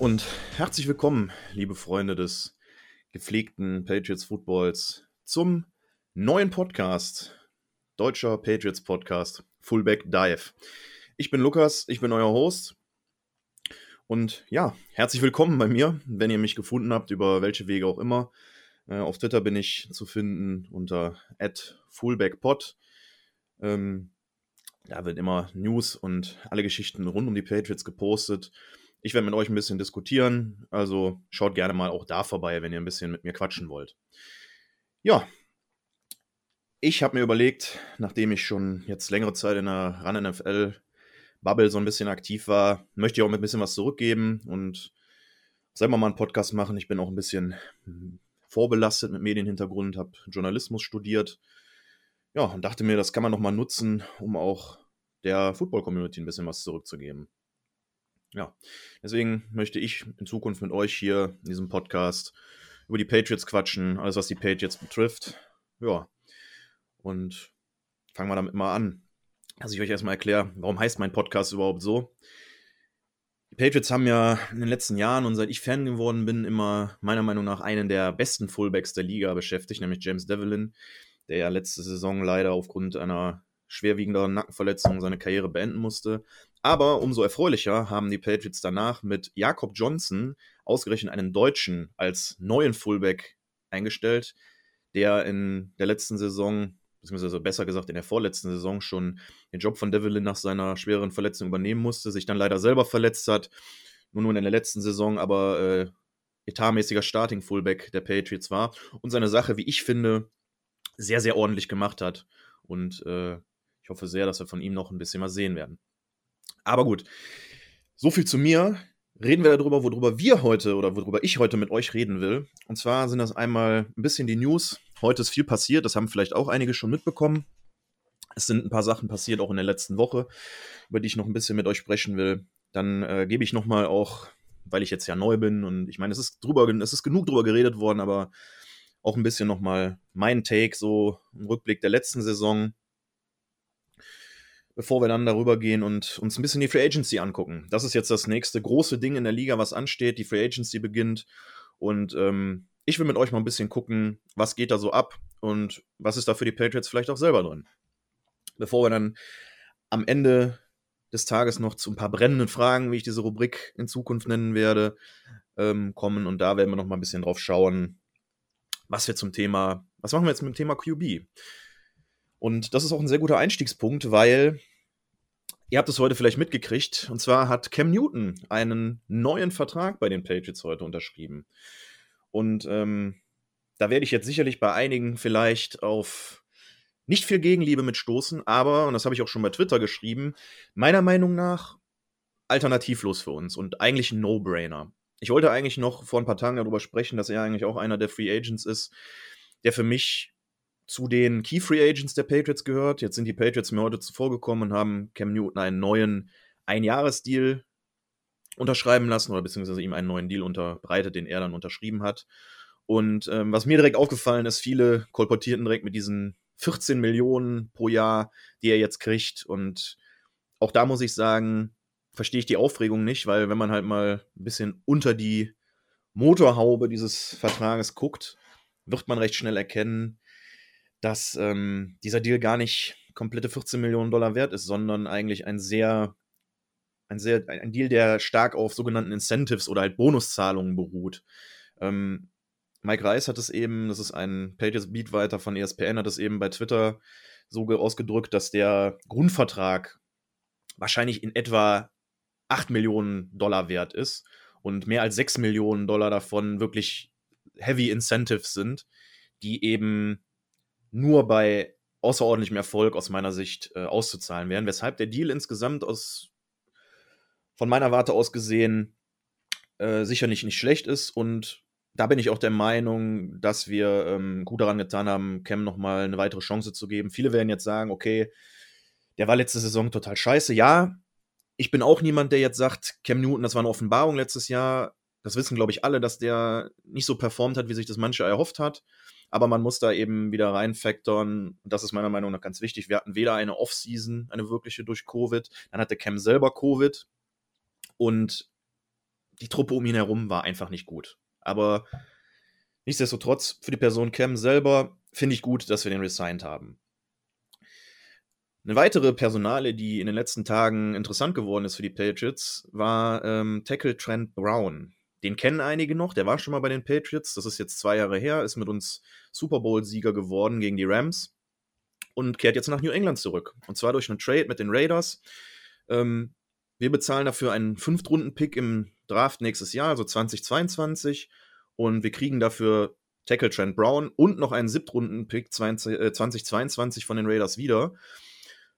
Und herzlich willkommen, liebe Freunde des gepflegten Patriots Footballs, zum neuen Podcast, deutscher Patriots Podcast, Fullback Dive. Ich bin Lukas, ich bin euer Host. Und ja, herzlich willkommen bei mir, wenn ihr mich gefunden habt, über welche Wege auch immer. Äh, auf Twitter bin ich zu finden unter fullbackpod. Ähm, da wird immer News und alle Geschichten rund um die Patriots gepostet. Ich werde mit euch ein bisschen diskutieren, also schaut gerne mal auch da vorbei, wenn ihr ein bisschen mit mir quatschen wollt. Ja, ich habe mir überlegt, nachdem ich schon jetzt längere Zeit in der Run NFL Bubble so ein bisschen aktiv war, möchte ich auch mit ein bisschen was zurückgeben und selber mal einen Podcast machen. Ich bin auch ein bisschen vorbelastet mit Medienhintergrund, habe Journalismus studiert ja, und dachte mir, das kann man noch mal nutzen, um auch der Football-Community ein bisschen was zurückzugeben. Ja, deswegen möchte ich in Zukunft mit euch hier in diesem Podcast über die Patriots quatschen, alles was die Patriots betrifft. Ja, und fangen wir damit mal an. Also ich euch erstmal erkläre, warum heißt mein Podcast überhaupt so? Die Patriots haben ja in den letzten Jahren und seit ich Fan geworden bin, immer meiner Meinung nach einen der besten Fullbacks der Liga beschäftigt, nämlich James Devlin, der ja letzte Saison leider aufgrund einer schwerwiegenderen Nackenverletzung seine Karriere beenden musste. Aber umso erfreulicher haben die Patriots danach mit Jakob Johnson ausgerechnet einen Deutschen als neuen Fullback eingestellt, der in der letzten Saison, beziehungsweise besser gesagt in der vorletzten Saison schon den Job von Devlin nach seiner schweren Verletzung übernehmen musste, sich dann leider selber verletzt hat, nur nun in der letzten Saison aber äh, etatmäßiger Starting-Fullback der Patriots war und seine Sache, wie ich finde, sehr, sehr ordentlich gemacht hat. Und äh, ich hoffe sehr, dass wir von ihm noch ein bisschen was sehen werden. Aber gut, so viel zu mir. Reden wir darüber, worüber wir heute oder worüber ich heute mit euch reden will. Und zwar sind das einmal ein bisschen die News. Heute ist viel passiert, das haben vielleicht auch einige schon mitbekommen. Es sind ein paar Sachen passiert, auch in der letzten Woche, über die ich noch ein bisschen mit euch sprechen will. Dann äh, gebe ich nochmal auch, weil ich jetzt ja neu bin und ich meine, es ist drüber, es ist genug drüber geredet worden, aber auch ein bisschen nochmal mein Take, so im Rückblick der letzten Saison, bevor wir dann darüber gehen und uns ein bisschen die Free Agency angucken. Das ist jetzt das nächste große Ding in der Liga, was ansteht. Die Free Agency beginnt und ähm, ich will mit euch mal ein bisschen gucken, was geht da so ab und was ist da für die Patriots vielleicht auch selber drin. Bevor wir dann am Ende des Tages noch zu ein paar brennenden Fragen, wie ich diese Rubrik in Zukunft nennen werde, ähm, kommen. Und da werden wir noch mal ein bisschen drauf schauen, was wir zum Thema, was machen wir jetzt mit dem Thema QB? Und das ist auch ein sehr guter Einstiegspunkt, weil ihr habt es heute vielleicht mitgekriegt. Und zwar hat Cam Newton einen neuen Vertrag bei den Patriots heute unterschrieben. Und ähm, da werde ich jetzt sicherlich bei einigen vielleicht auf nicht viel Gegenliebe mitstoßen, aber, und das habe ich auch schon bei Twitter geschrieben, meiner Meinung nach alternativlos für uns und eigentlich ein No-Brainer. Ich wollte eigentlich noch vor ein paar Tagen darüber sprechen, dass er eigentlich auch einer der Free Agents ist, der für mich zu den Key Free Agents der Patriots gehört. Jetzt sind die Patriots mir heute zuvor gekommen und haben Cam Newton einen neuen Einjahresdeal unterschreiben lassen oder beziehungsweise ihm einen neuen Deal unterbreitet, den er dann unterschrieben hat. Und ähm, was mir direkt aufgefallen ist, viele kolportierten direkt mit diesen 14 Millionen pro Jahr, die er jetzt kriegt. Und auch da muss ich sagen, verstehe ich die Aufregung nicht, weil wenn man halt mal ein bisschen unter die Motorhaube dieses Vertrages guckt, wird man recht schnell erkennen, dass ähm, dieser Deal gar nicht komplette 14 Millionen Dollar wert ist, sondern eigentlich ein sehr, ein sehr, ein Deal, der stark auf sogenannten Incentives oder halt Bonuszahlungen beruht. Ähm, Mike Reis hat es eben, das ist ein Pages Beatwriter von ESPN, hat es eben bei Twitter so ausgedrückt, dass der Grundvertrag wahrscheinlich in etwa 8 Millionen Dollar wert ist und mehr als 6 Millionen Dollar davon wirklich Heavy Incentives sind, die eben nur bei außerordentlichem Erfolg aus meiner Sicht äh, auszuzahlen wären, weshalb der Deal insgesamt aus von meiner Warte aus gesehen äh, sicher nicht, nicht schlecht ist und da bin ich auch der Meinung, dass wir ähm, gut daran getan haben, Cam nochmal eine weitere Chance zu geben. Viele werden jetzt sagen, okay, der war letzte Saison total scheiße. Ja, ich bin auch niemand, der jetzt sagt, Cam Newton, das war eine Offenbarung letztes Jahr. Das wissen, glaube ich, alle, dass der nicht so performt hat, wie sich das manche erhofft hat. Aber man muss da eben wieder reinfactoren. Das ist meiner Meinung nach ganz wichtig. Wir hatten weder eine Offseason, eine wirkliche durch Covid. Dann hatte Cam selber Covid. Und die Truppe um ihn herum war einfach nicht gut. Aber nichtsdestotrotz, für die Person Cam selber finde ich gut, dass wir den resigned haben. Eine weitere Personale, die in den letzten Tagen interessant geworden ist für die Patriots, war ähm, Tackle Trent Brown. Den kennen einige noch, der war schon mal bei den Patriots, das ist jetzt zwei Jahre her, ist mit uns Super Bowl-Sieger geworden gegen die Rams und kehrt jetzt nach New England zurück. Und zwar durch einen Trade mit den Raiders. Ähm, wir bezahlen dafür einen Fünftrunden-Pick im Draft nächstes Jahr, also 2022. Und wir kriegen dafür Tackle Trent Brown und noch einen Siebtrunden-Pick 2022 äh, von den Raiders wieder.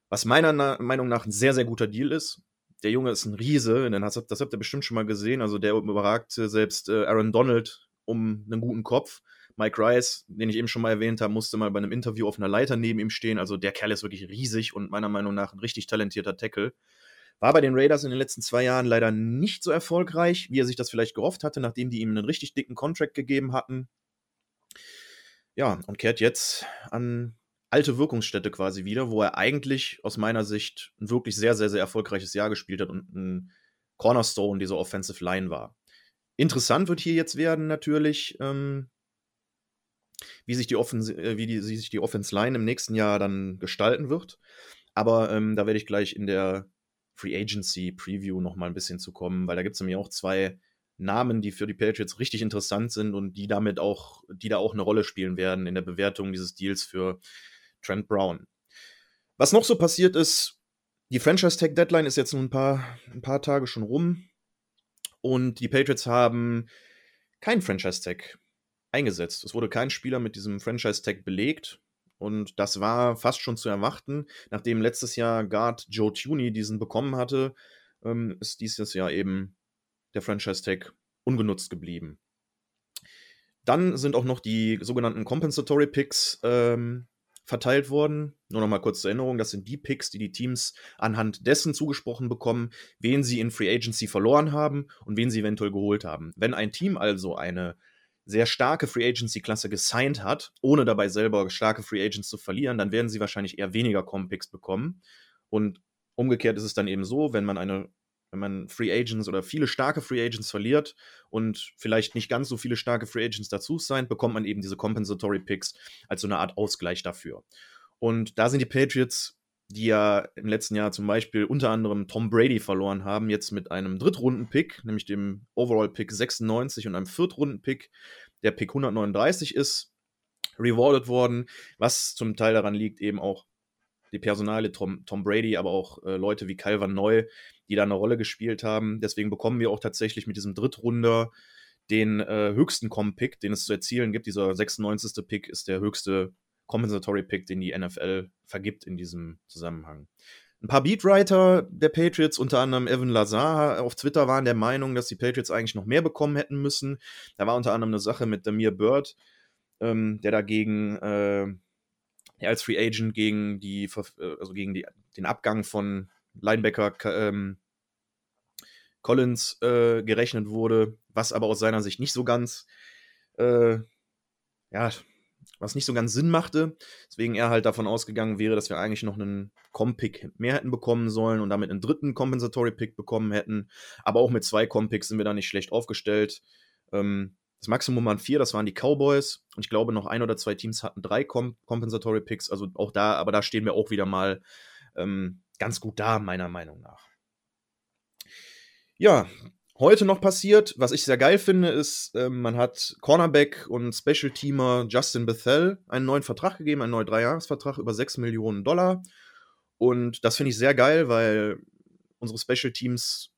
Was meiner Na Meinung nach ein sehr, sehr guter Deal ist. Der Junge ist ein Riese, das, das habt ihr bestimmt schon mal gesehen. Also der überragt selbst äh, Aaron Donald um einen guten Kopf. Mike Rice, den ich eben schon mal erwähnt habe, musste mal bei einem Interview auf einer Leiter neben ihm stehen. Also der Kerl ist wirklich riesig und meiner Meinung nach ein richtig talentierter Tackle. War bei den Raiders in den letzten zwei Jahren leider nicht so erfolgreich, wie er sich das vielleicht gehofft hatte, nachdem die ihm einen richtig dicken Contract gegeben hatten. Ja, und kehrt jetzt an alte Wirkungsstätte quasi wieder, wo er eigentlich aus meiner Sicht ein wirklich sehr, sehr, sehr erfolgreiches Jahr gespielt hat und ein Cornerstone dieser Offensive Line war. Interessant wird hier jetzt werden natürlich, ähm, wie sich die, Offens äh, wie, die, wie sich die Offense Line im nächsten Jahr dann gestalten wird. Aber ähm, da werde ich gleich in der Free Agency Preview noch mal ein bisschen zu kommen, weil da gibt es nämlich auch zwei Namen, die für die Patriots richtig interessant sind und die damit auch, die da auch eine Rolle spielen werden in der Bewertung dieses Deals für Trent Brown. Was noch so passiert ist, die Franchise Tag Deadline ist jetzt nun ein paar, ein paar Tage schon rum und die Patriots haben keinen Franchise Tag eingesetzt. Es wurde kein Spieler mit diesem Franchise Tag belegt und das war fast schon zu erwarten. Nachdem letztes Jahr Guard Joe Tuney diesen bekommen hatte, ähm, ist dieses Jahr eben der Franchise Tag ungenutzt geblieben. Dann sind auch noch die sogenannten Compensatory Picks ähm, verteilt worden. Nur noch mal kurz zur Erinnerung, das sind die Picks, die die Teams anhand dessen zugesprochen bekommen, wen sie in Free Agency verloren haben und wen sie eventuell geholt haben. Wenn ein Team also eine sehr starke Free Agency Klasse gesigned hat, ohne dabei selber starke Free Agents zu verlieren, dann werden sie wahrscheinlich eher weniger Com-Picks bekommen. Und umgekehrt ist es dann eben so, wenn man eine wenn man Free Agents oder viele starke Free Agents verliert und vielleicht nicht ganz so viele starke Free Agents dazu sein, bekommt man eben diese Compensatory Picks als so eine Art Ausgleich dafür. Und da sind die Patriots, die ja im letzten Jahr zum Beispiel unter anderem Tom Brady verloren haben, jetzt mit einem Drittrunden-Pick, nämlich dem Overall-Pick 96 und einem Viertrunden-Pick, der Pick 139 ist, rewarded worden, was zum Teil daran liegt, eben auch die Personale Tom, Tom Brady, aber auch äh, Leute wie Calvin Neu, die da eine Rolle gespielt haben. Deswegen bekommen wir auch tatsächlich mit diesem Drittrunder den äh, höchsten Com-Pick, den es zu erzielen gibt. Dieser 96. Pick ist der höchste Compensatory Pick, den die NFL vergibt in diesem Zusammenhang. Ein paar Beatwriter der Patriots, unter anderem Evan Lazar, auf Twitter waren der Meinung, dass die Patriots eigentlich noch mehr bekommen hätten müssen. Da war unter anderem eine Sache mit Damir Bird, ähm, der dagegen äh, der als Free Agent gegen die, äh, also gegen die, den Abgang von Linebacker ähm, Collins äh, gerechnet wurde, was aber aus seiner Sicht nicht so ganz, äh, ja, was nicht so ganz Sinn machte. Deswegen er halt davon ausgegangen wäre, dass wir eigentlich noch einen Com-Pick mehr hätten bekommen sollen und damit einen dritten Compensatory-Pick bekommen hätten. Aber auch mit zwei Com-Picks sind wir da nicht schlecht aufgestellt. Ähm, das Maximum waren vier, das waren die Cowboys. Und ich glaube, noch ein oder zwei Teams hatten drei Com Compensatory Picks. Also auch da, aber da stehen wir auch wieder mal ähm, ganz gut da, meiner Meinung nach. Ja, heute noch passiert, was ich sehr geil finde, ist, äh, man hat Cornerback und Special Teamer Justin Bethel einen neuen Vertrag gegeben, einen neuen Dreijahresvertrag über 6 Millionen Dollar. Und das finde ich sehr geil, weil unsere Special Teams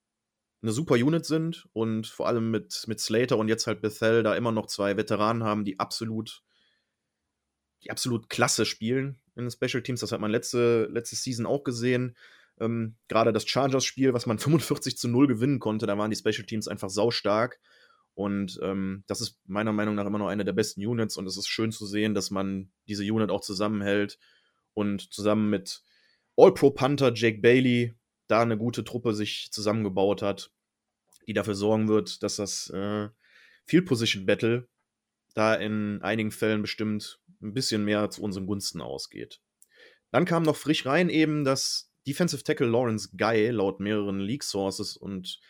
eine super Unit sind und vor allem mit, mit Slater und jetzt halt Bethel da immer noch zwei Veteranen haben, die absolut, die absolut klasse spielen in den Special Teams. Das hat man letzte, letzte Season auch gesehen. Ähm, Gerade das Chargers-Spiel, was man 45 zu 0 gewinnen konnte, da waren die Special Teams einfach saustark. Und ähm, das ist meiner Meinung nach immer noch eine der besten Units. Und es ist schön zu sehen, dass man diese Unit auch zusammenhält und zusammen mit All-Pro-Panther Jake Bailey da eine gute Truppe sich zusammengebaut hat, die dafür sorgen wird, dass das äh, Field Position Battle da in einigen Fällen bestimmt ein bisschen mehr zu unseren Gunsten ausgeht. Dann kam noch frisch rein eben, dass Defensive Tackle Lawrence Guy laut mehreren League Sources und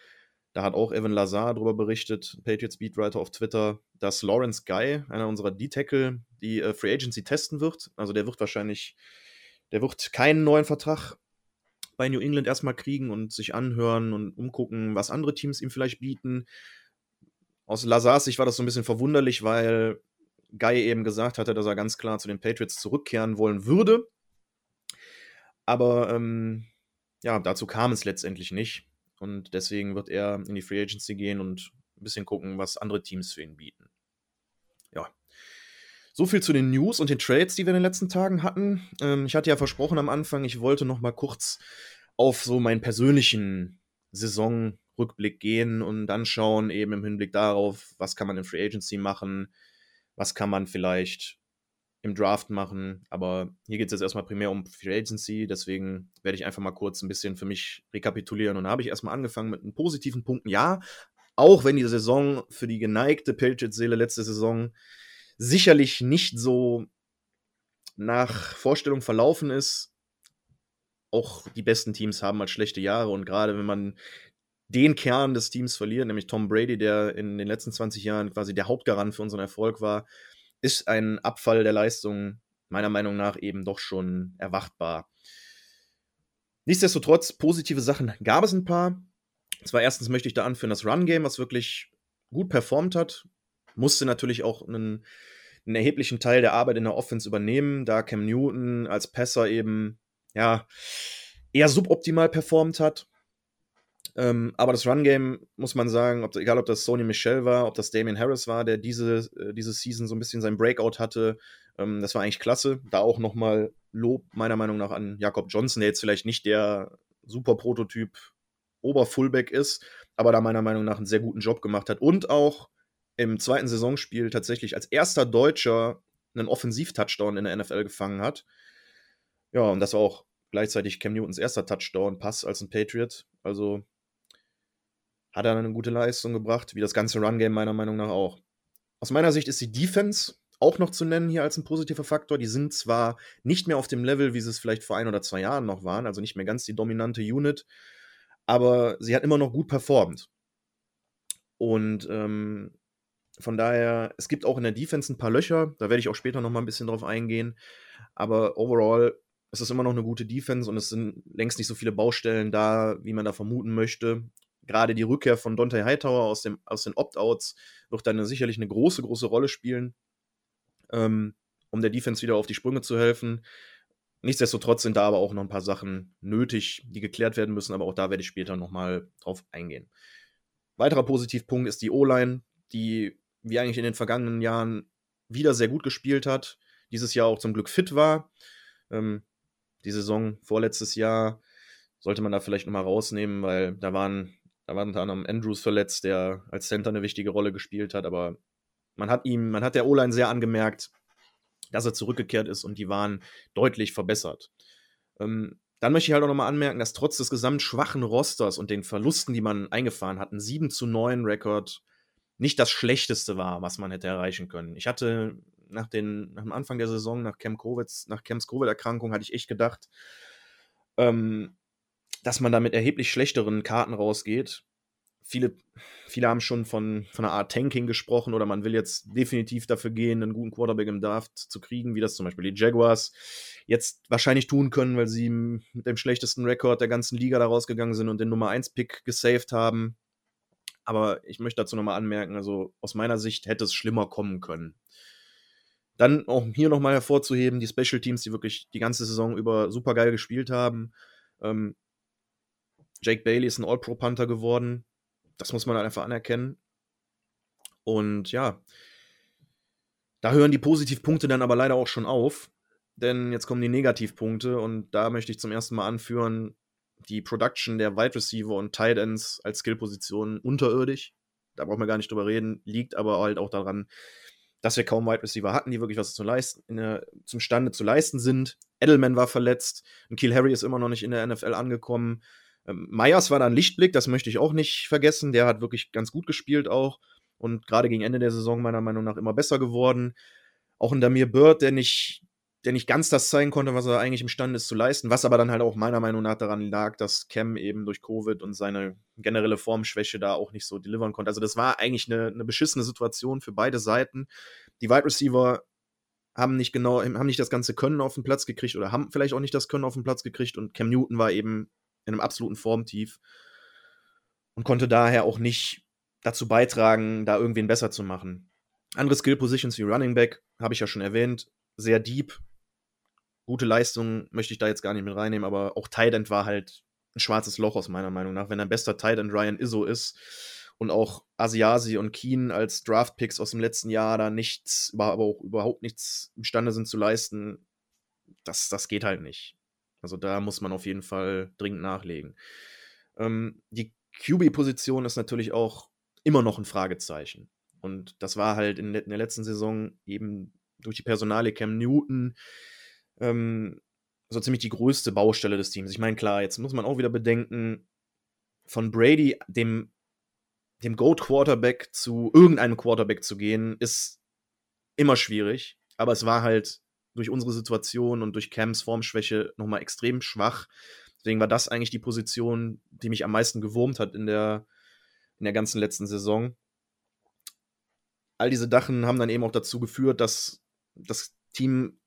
Da hat auch Evan Lazar darüber berichtet, Patriots Beatwriter auf Twitter, dass Lawrence Guy, einer unserer D-Tackle, die äh, Free Agency testen wird. Also der wird wahrscheinlich, der wird keinen neuen Vertrag bei New England erstmal kriegen und sich anhören und umgucken, was andere Teams ihm vielleicht bieten. Aus Lazars Sicht war das so ein bisschen verwunderlich, weil Guy eben gesagt hatte, dass er ganz klar zu den Patriots zurückkehren wollen würde. Aber ähm, ja, dazu kam es letztendlich nicht. Und deswegen wird er in die Free Agency gehen und ein bisschen gucken, was andere Teams für ihn bieten. Ja. So viel zu den News und den Trades, die wir in den letzten Tagen hatten. Ähm, ich hatte ja versprochen am Anfang, ich wollte noch mal kurz auf so meinen persönlichen Saisonrückblick gehen und dann schauen, eben im Hinblick darauf, was kann man in Free Agency machen, was kann man vielleicht im Draft machen. Aber hier geht es jetzt erstmal primär um Free Agency, deswegen werde ich einfach mal kurz ein bisschen für mich rekapitulieren. Und da habe ich erstmal angefangen mit einem positiven Punkten. Ja, auch wenn die Saison für die geneigte Patriots-Seele letzte Saison sicherlich nicht so nach Vorstellung verlaufen ist. Auch die besten Teams haben halt schlechte Jahre und gerade wenn man den Kern des Teams verliert, nämlich Tom Brady, der in den letzten 20 Jahren quasi der Hauptgarant für unseren Erfolg war, ist ein Abfall der Leistung meiner Meinung nach eben doch schon erwartbar. Nichtsdestotrotz, positive Sachen gab es ein paar. Zwar erstens möchte ich da anführen, das Run-Game, was wirklich gut performt hat, musste natürlich auch einen, einen, erheblichen Teil der Arbeit in der Offense übernehmen, da Cam Newton als Passer eben, ja, eher suboptimal performt hat. Ähm, aber das Run-Game, muss man sagen, ob, egal ob das Sony Michel war, ob das Damian Harris war, der diese, äh, diese Season so ein bisschen sein Breakout hatte, ähm, das war eigentlich klasse. Da auch nochmal Lob meiner Meinung nach an Jakob Johnson, der jetzt vielleicht nicht der super Prototyp Oberfullback ist, aber da meiner Meinung nach einen sehr guten Job gemacht hat und auch im zweiten Saisonspiel tatsächlich als erster Deutscher einen Offensiv-Touchdown in der NFL gefangen hat. Ja, und das war auch gleichzeitig Cam Newtons erster Touchdown-Pass als ein Patriot. Also hat er eine gute Leistung gebracht, wie das ganze Run-Game meiner Meinung nach auch. Aus meiner Sicht ist die Defense auch noch zu nennen hier als ein positiver Faktor. Die sind zwar nicht mehr auf dem Level, wie sie es vielleicht vor ein oder zwei Jahren noch waren, also nicht mehr ganz die dominante Unit, aber sie hat immer noch gut performt. Und ähm, von daher, es gibt auch in der Defense ein paar Löcher, da werde ich auch später noch mal ein bisschen drauf eingehen, aber overall ist es immer noch eine gute Defense und es sind längst nicht so viele Baustellen da, wie man da vermuten möchte gerade die Rückkehr von Dante Hightower aus, dem, aus den Opt-outs wird dann sicherlich eine große, große Rolle spielen, ähm, um der Defense wieder auf die Sprünge zu helfen. Nichtsdestotrotz sind da aber auch noch ein paar Sachen nötig, die geklärt werden müssen, aber auch da werde ich später nochmal drauf eingehen. Weiterer Positivpunkt ist die O-Line, die wie eigentlich in den vergangenen Jahren wieder sehr gut gespielt hat, dieses Jahr auch zum Glück fit war. Ähm, die Saison vorletztes Jahr sollte man da vielleicht nochmal rausnehmen, weil da waren da war unter anderem Andrews verletzt, der als Center eine wichtige Rolle gespielt hat, aber man hat ihm, man hat der O-Line sehr angemerkt, dass er zurückgekehrt ist und die waren deutlich verbessert. Ähm, dann möchte ich halt auch nochmal anmerken, dass trotz des gesamt schwachen Rosters und den Verlusten, die man eingefahren hat, ein 7 zu 9 Rekord nicht das schlechteste war, was man hätte erreichen können. Ich hatte nach, den, nach dem Anfang der Saison, nach Cam Covid, nach Cams Covid-Erkrankung, hatte ich echt gedacht, ähm, dass man da mit erheblich schlechteren Karten rausgeht. Viele, viele haben schon von, von einer Art Tanking gesprochen oder man will jetzt definitiv dafür gehen, einen guten Quarterback im Draft zu kriegen, wie das zum Beispiel die Jaguars jetzt wahrscheinlich tun können, weil sie mit dem schlechtesten Rekord der ganzen Liga da rausgegangen sind und den Nummer 1 Pick gesaved haben. Aber ich möchte dazu nochmal anmerken, also aus meiner Sicht hätte es schlimmer kommen können. Dann auch hier nochmal hervorzuheben, die Special Teams, die wirklich die ganze Saison über super geil gespielt haben. Ähm, Jake Bailey ist ein All-Pro-Panther geworden. Das muss man halt einfach anerkennen. Und ja, da hören die Positivpunkte dann aber leider auch schon auf. Denn jetzt kommen die Negativpunkte und da möchte ich zum ersten Mal anführen, die Production der Wide Receiver und Tight Ends als Skillpositionen unterirdisch. Da brauchen wir gar nicht drüber reden. Liegt aber halt auch daran, dass wir kaum Wide Receiver hatten, die wirklich was zu leisten, der, zum Stande zu leisten sind. Edelman war verletzt und Kiel Harry ist immer noch nicht in der NFL angekommen. Ähm, Meyers war da ein Lichtblick, das möchte ich auch nicht vergessen. Der hat wirklich ganz gut gespielt auch und gerade gegen Ende der Saison meiner Meinung nach immer besser geworden. Auch ein Damir Bird, der nicht der nicht ganz das zeigen konnte, was er eigentlich imstande ist zu leisten, was aber dann halt auch meiner Meinung nach daran lag, dass Cam eben durch Covid und seine generelle Formschwäche da auch nicht so delivern konnte. Also das war eigentlich eine, eine beschissene Situation für beide Seiten. Die Wide Receiver haben nicht genau, haben nicht das ganze Können auf den Platz gekriegt oder haben vielleicht auch nicht das Können auf den Platz gekriegt und Cam Newton war eben in einem absoluten Formtief und konnte daher auch nicht dazu beitragen, da irgendwen besser zu machen. Andere Skill Positions wie Running Back habe ich ja schon erwähnt, sehr deep, gute Leistung möchte ich da jetzt gar nicht mit reinnehmen, aber auch Tight End war halt ein schwarzes Loch aus meiner Meinung nach. Wenn dein bester Tight End Ryan Izzo ist und auch Asiasi und Keen als Draft Picks aus dem letzten Jahr da nichts, aber auch überhaupt nichts imstande sind zu leisten, das, das geht halt nicht. Also da muss man auf jeden Fall dringend nachlegen. Ähm, die QB-Position ist natürlich auch immer noch ein Fragezeichen. Und das war halt in, in der letzten Saison eben durch die Personale Cam Newton, ähm, so ziemlich die größte Baustelle des Teams. Ich meine, klar, jetzt muss man auch wieder bedenken, von Brady, dem, dem Goat-Quarterback zu irgendeinem Quarterback zu gehen, ist immer schwierig. Aber es war halt durch unsere Situation und durch Cams Formschwäche nochmal extrem schwach. Deswegen war das eigentlich die Position, die mich am meisten gewurmt hat in der, in der ganzen letzten Saison. All diese Dachen haben dann eben auch dazu geführt, dass das Team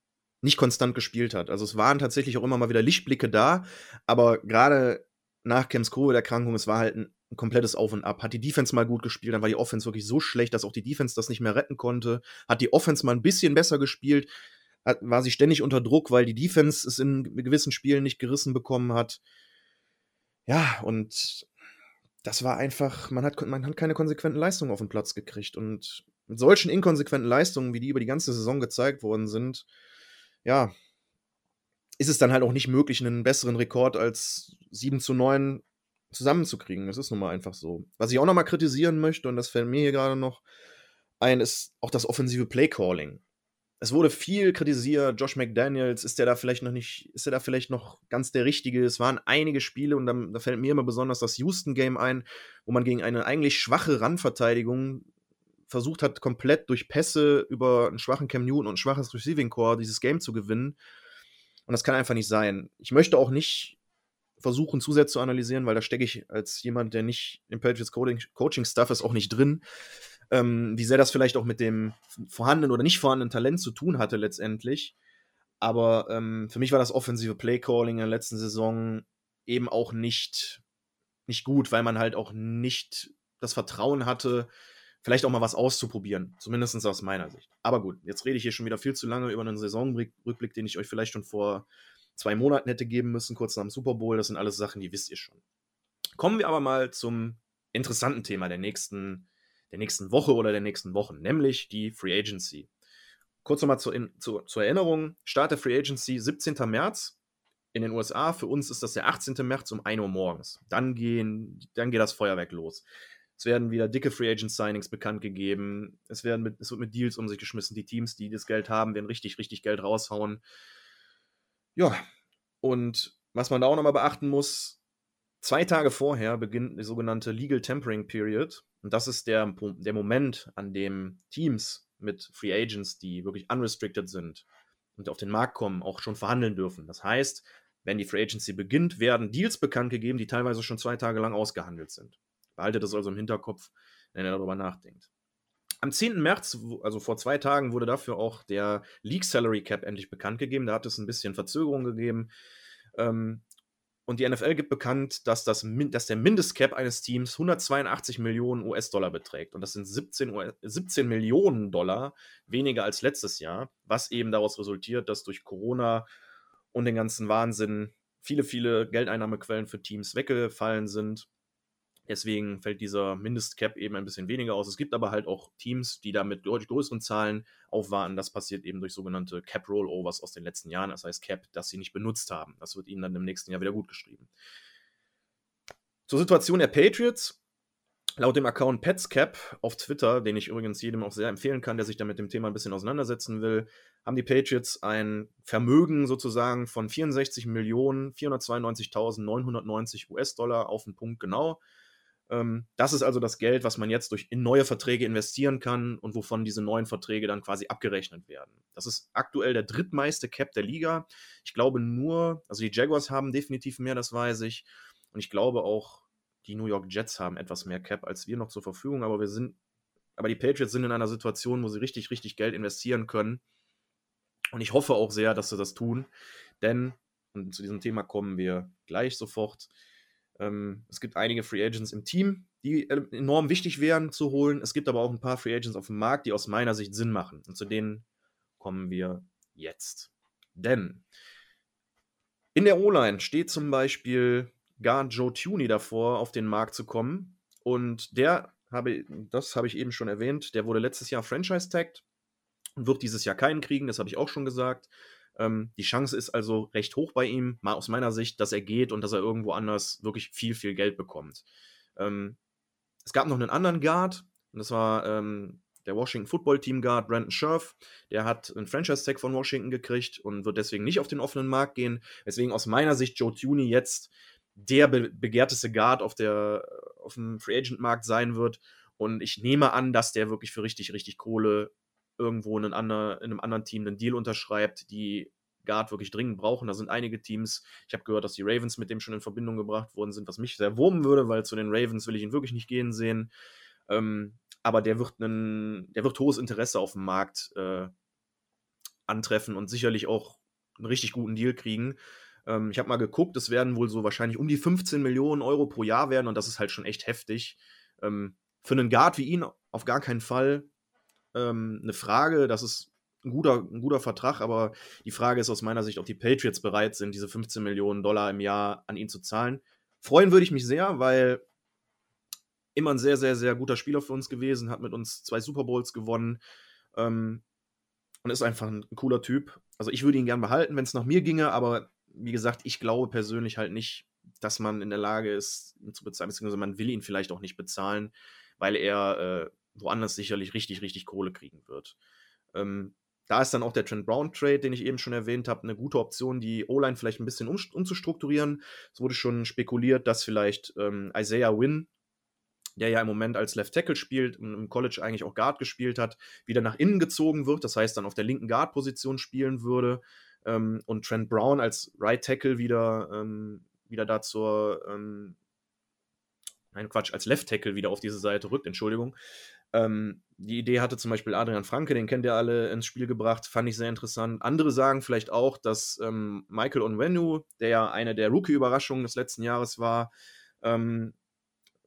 nicht konstant gespielt hat. Also es waren tatsächlich auch immer mal wieder Lichtblicke da, aber gerade nach Kems Covid-Erkrankung, es war halt ein, ein, komplettes Auf und Ab. Hat die Defense mal gut gespielt, dann war die Offense wirklich so schlecht, dass auch die Defense das nicht mehr retten konnte. Hat die Offense mal ein bisschen besser gespielt, hat, war sie ständig unter Druck, weil die Defense es in gewissen Spielen nicht gerissen bekommen hat. Ja, und das war einfach, man hat, man hat keine konsequenten Leistungen auf den Platz gekriegt. Und mit solchen inkonsequenten Leistungen, wie die über die ganze Saison gezeigt worden sind, ja, ist es dann halt auch nicht möglich, einen besseren Rekord als 7 zu 9 zusammenzukriegen. Das ist nun mal einfach so. Was ich auch noch mal kritisieren möchte, und das fällt mir hier gerade noch ein, ist auch das offensive Playcalling. Es wurde viel kritisiert, Josh McDaniels, ist der da vielleicht noch nicht, ist der da vielleicht noch ganz der Richtige? Es waren einige Spiele und dann, da fällt mir immer besonders das Houston-Game ein, wo man gegen eine eigentlich schwache Randverteidigung versucht hat, komplett durch Pässe über einen schwachen Cam Newton und ein schwaches Receiving Core dieses Game zu gewinnen. Und das kann einfach nicht sein. Ich möchte auch nicht versuchen, zu sehr zu analysieren, weil da stecke ich als jemand, der nicht im Patriots Coaching Stuff ist, auch nicht drin. Ähm, wie sehr das vielleicht auch mit dem vorhandenen oder nicht vorhandenen Talent zu tun hatte letztendlich. Aber ähm, für mich war das offensive Play Calling in der letzten Saison eben auch nicht, nicht gut, weil man halt auch nicht das Vertrauen hatte, vielleicht auch mal was auszuprobieren. Zumindest aus meiner Sicht. Aber gut, jetzt rede ich hier schon wieder viel zu lange über einen Saisonrückblick, den ich euch vielleicht schon vor zwei Monaten hätte geben müssen, kurz nach dem Super Bowl. Das sind alles Sachen, die wisst ihr schon. Kommen wir aber mal zum interessanten Thema der nächsten, der nächsten Woche oder der nächsten Wochen, nämlich die Free Agency. Kurz nochmal zur, zur, zur Erinnerung: Start der Free Agency 17. März in den USA. Für uns ist das der 18. März um 1 Uhr morgens. Dann, gehen, dann geht das Feuerwerk los. Es werden wieder dicke Free Agent Signings bekannt gegeben. Es, werden mit, es wird mit Deals um sich geschmissen. Die Teams, die das Geld haben, werden richtig, richtig Geld raushauen. Ja, und was man da auch nochmal beachten muss, zwei Tage vorher beginnt die sogenannte Legal Tempering Period. Und das ist der, der Moment, an dem Teams mit Free Agents, die wirklich unrestricted sind und auf den Markt kommen, auch schon verhandeln dürfen. Das heißt, wenn die Free Agency beginnt, werden Deals bekannt gegeben, die teilweise schon zwei Tage lang ausgehandelt sind. Behaltet das also im Hinterkopf, wenn ihr darüber nachdenkt. Am 10. März, also vor zwei Tagen, wurde dafür auch der League Salary Cap endlich bekannt gegeben. Da hat es ein bisschen Verzögerung gegeben. Ähm, und die NFL gibt bekannt, dass, das, dass der Mindestcap eines Teams 182 Millionen US-Dollar beträgt. Und das sind 17, 17 Millionen Dollar weniger als letztes Jahr, was eben daraus resultiert, dass durch Corona und den ganzen Wahnsinn viele, viele Geldeinnahmequellen für Teams weggefallen sind. Deswegen fällt dieser Mindestcap eben ein bisschen weniger aus. Es gibt aber halt auch Teams, die da mit deutlich größeren Zahlen aufwarten. Das passiert eben durch sogenannte Cap Rollovers aus den letzten Jahren. Das heißt Cap, das sie nicht benutzt haben. Das wird ihnen dann im nächsten Jahr wieder gut geschrieben. Zur Situation der Patriots. Laut dem Account PetsCap auf Twitter, den ich übrigens jedem auch sehr empfehlen kann, der sich da mit dem Thema ein bisschen auseinandersetzen will, haben die Patriots ein Vermögen sozusagen von 64.492.990 US-Dollar auf den Punkt genau das ist also das Geld, was man jetzt durch in neue Verträge investieren kann und wovon diese neuen Verträge dann quasi abgerechnet werden. Das ist aktuell der drittmeiste Cap der Liga. Ich glaube nur, also die Jaguars haben definitiv mehr, das weiß ich. Und ich glaube auch, die New York Jets haben etwas mehr Cap als wir noch zur Verfügung, aber wir sind, aber die Patriots sind in einer Situation, wo sie richtig, richtig Geld investieren können. Und ich hoffe auch sehr, dass sie das tun, denn, und zu diesem Thema kommen wir gleich sofort, ähm, es gibt einige Free Agents im Team, die äh, enorm wichtig wären zu holen. Es gibt aber auch ein paar Free Agents auf dem Markt, die aus meiner Sicht Sinn machen. Und zu denen kommen wir jetzt. Denn in der O-Line steht zum Beispiel Guard Joe Tuney davor, auf den Markt zu kommen. Und der habe, das habe ich eben schon erwähnt, der wurde letztes Jahr Franchise-tagged und wird dieses Jahr keinen kriegen, das habe ich auch schon gesagt. Ähm, die Chance ist also recht hoch bei ihm, mal aus meiner Sicht, dass er geht und dass er irgendwo anders wirklich viel, viel Geld bekommt. Ähm, es gab noch einen anderen Guard, und das war ähm, der Washington Football Team Guard Brandon Scherf. Der hat einen Franchise-Tag von Washington gekriegt und wird deswegen nicht auf den offenen Markt gehen. Deswegen aus meiner Sicht Joe Tuney jetzt der be begehrteste Guard auf, der, auf dem Free Agent Markt sein wird. Und ich nehme an, dass der wirklich für richtig, richtig Kohle irgendwo in, ander, in einem anderen Team einen Deal unterschreibt, die Guard wirklich dringend brauchen. Da sind einige Teams. Ich habe gehört, dass die Ravens mit dem schon in Verbindung gebracht worden sind, was mich sehr wurmen würde, weil zu den Ravens will ich ihn wirklich nicht gehen sehen. Ähm, aber der wird, einen, der wird hohes Interesse auf dem Markt äh, antreffen und sicherlich auch einen richtig guten Deal kriegen. Ähm, ich habe mal geguckt, es werden wohl so wahrscheinlich um die 15 Millionen Euro pro Jahr werden und das ist halt schon echt heftig. Ähm, für einen Guard wie ihn auf gar keinen Fall ähm, eine Frage. Das ist ein guter, ein guter Vertrag, aber die Frage ist aus meiner Sicht, ob die Patriots bereit sind, diese 15 Millionen Dollar im Jahr an ihn zu zahlen. Freuen würde ich mich sehr, weil immer ein sehr, sehr, sehr guter Spieler für uns gewesen, hat mit uns zwei Super Bowls gewonnen ähm, und ist einfach ein, cooler Typ. Also ich würde ihn gern behalten, wenn es nach mir ginge, aber wie gesagt, ich glaube persönlich halt nicht, dass man in der Lage ist, ihn zu bezahlen, beziehungsweise man will ihn vielleicht auch nicht bezahlen, weil er äh, woanders sicherlich richtig, richtig Kohle kriegen wird. Ähm, da ist dann auch der Trent Brown Trade, den ich eben schon erwähnt habe, eine gute Option, die O-Line vielleicht ein bisschen um, umzustrukturieren. Es wurde schon spekuliert, dass vielleicht ähm, Isaiah Wynn, der ja im Moment als Left Tackle spielt und im College eigentlich auch Guard gespielt hat, wieder nach innen gezogen wird. Das heißt, dann auf der linken Guard-Position spielen würde. Ähm, und Trent Brown als Right Tackle wieder, ähm, wieder da zur, ähm, nein Quatsch, als Left Tackle wieder auf diese Seite rückt, Entschuldigung. Ähm, die Idee hatte zum Beispiel Adrian Franke, den kennt ihr alle, ins Spiel gebracht, fand ich sehr interessant. Andere sagen vielleicht auch, dass ähm, Michael Onwenu, der ja eine der Rookie-Überraschungen des letzten Jahres war, ähm,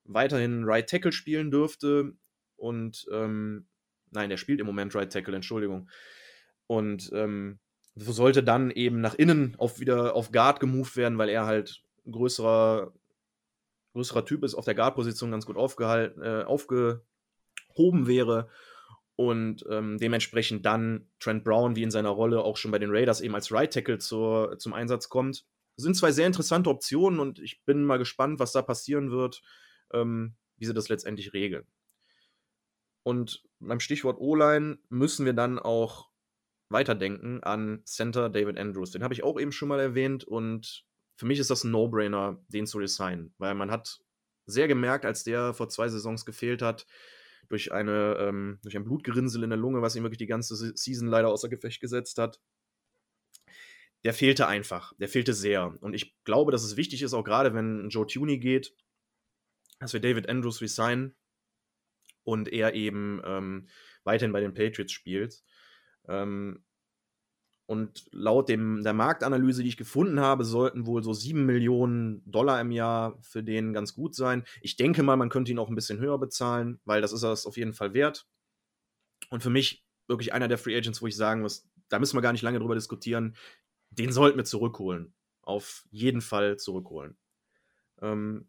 weiterhin Right Tackle spielen dürfte. Und ähm, nein, der spielt im Moment Right Tackle, Entschuldigung. Und ähm, sollte dann eben nach innen auf wieder auf Guard gemoved werden, weil er halt größerer, größerer Typ ist, auf der Guard-Position ganz gut aufgehalten, äh, aufge hoben wäre und ähm, dementsprechend dann Trent Brown wie in seiner Rolle auch schon bei den Raiders eben als Right Tackle zur, zum Einsatz kommt. Das sind zwei sehr interessante Optionen und ich bin mal gespannt, was da passieren wird, ähm, wie sie das letztendlich regeln. Und beim Stichwort O-Line müssen wir dann auch weiterdenken an Center David Andrews. Den habe ich auch eben schon mal erwähnt und für mich ist das ein No-Brainer, den zu resignen, weil man hat sehr gemerkt, als der vor zwei Saisons gefehlt hat, durch, eine, ähm, durch ein Blutgerinnsel in der Lunge, was ihn wirklich die ganze Season leider außer Gefecht gesetzt hat. Der fehlte einfach. Der fehlte sehr. Und ich glaube, dass es wichtig ist, auch gerade wenn Joe Tuney geht, dass wir David Andrews resignen und er eben ähm, weiterhin bei den Patriots spielt. Ähm, und laut dem, der Marktanalyse, die ich gefunden habe, sollten wohl so 7 Millionen Dollar im Jahr für den ganz gut sein. Ich denke mal, man könnte ihn auch ein bisschen höher bezahlen, weil das ist das auf jeden Fall wert. Und für mich wirklich einer der Free Agents, wo ich sagen muss, da müssen wir gar nicht lange drüber diskutieren. Den sollten wir zurückholen. Auf jeden Fall zurückholen. Ähm,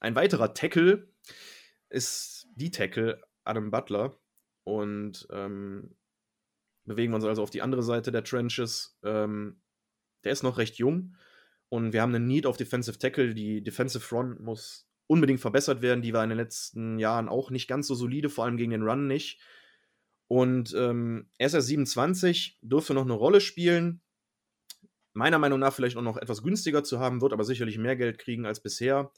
ein weiterer Tackle ist die Tackle Adam Butler. Und ähm, bewegen wir uns also auf die andere Seite der Trenches. Ähm, der ist noch recht jung und wir haben einen Need auf Defensive Tackle. Die Defensive Front muss unbedingt verbessert werden. Die war in den letzten Jahren auch nicht ganz so solide, vor allem gegen den Run nicht. Und ähm, er ist erst 27, dürfte noch eine Rolle spielen. Meiner Meinung nach vielleicht auch noch etwas günstiger zu haben, wird aber sicherlich mehr Geld kriegen als bisher.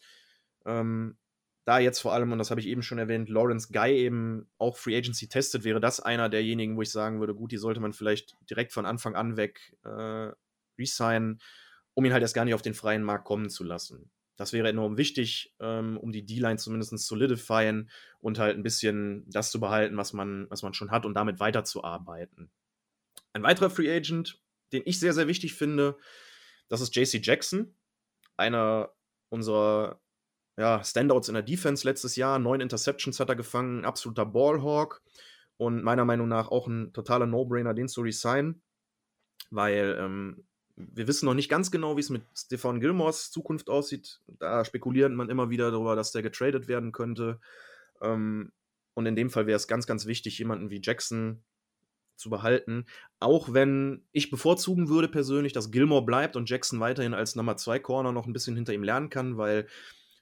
Ähm, da jetzt vor allem, und das habe ich eben schon erwähnt, Lawrence Guy eben auch Free Agency testet, wäre das einer derjenigen, wo ich sagen würde, gut, die sollte man vielleicht direkt von Anfang an weg äh, resignen, um ihn halt erst gar nicht auf den freien Markt kommen zu lassen. Das wäre enorm wichtig, ähm, um die D-Line zumindest solidifieren und halt ein bisschen das zu behalten, was man, was man schon hat und damit weiterzuarbeiten. Ein weiterer Free Agent, den ich sehr, sehr wichtig finde, das ist JC Jackson, einer unserer ja, Standouts in der Defense letztes Jahr. Neun Interceptions hat er gefangen, absoluter Ballhawk und meiner Meinung nach auch ein totaler No-Brainer, den zu resignen, weil ähm, wir wissen noch nicht ganz genau, wie es mit Stefan Gilmores Zukunft aussieht. Da spekuliert man immer wieder darüber, dass der getradet werden könnte. Ähm, und in dem Fall wäre es ganz, ganz wichtig, jemanden wie Jackson zu behalten. Auch wenn ich bevorzugen würde persönlich, dass Gilmore bleibt und Jackson weiterhin als Nummer 2 Corner noch ein bisschen hinter ihm lernen kann, weil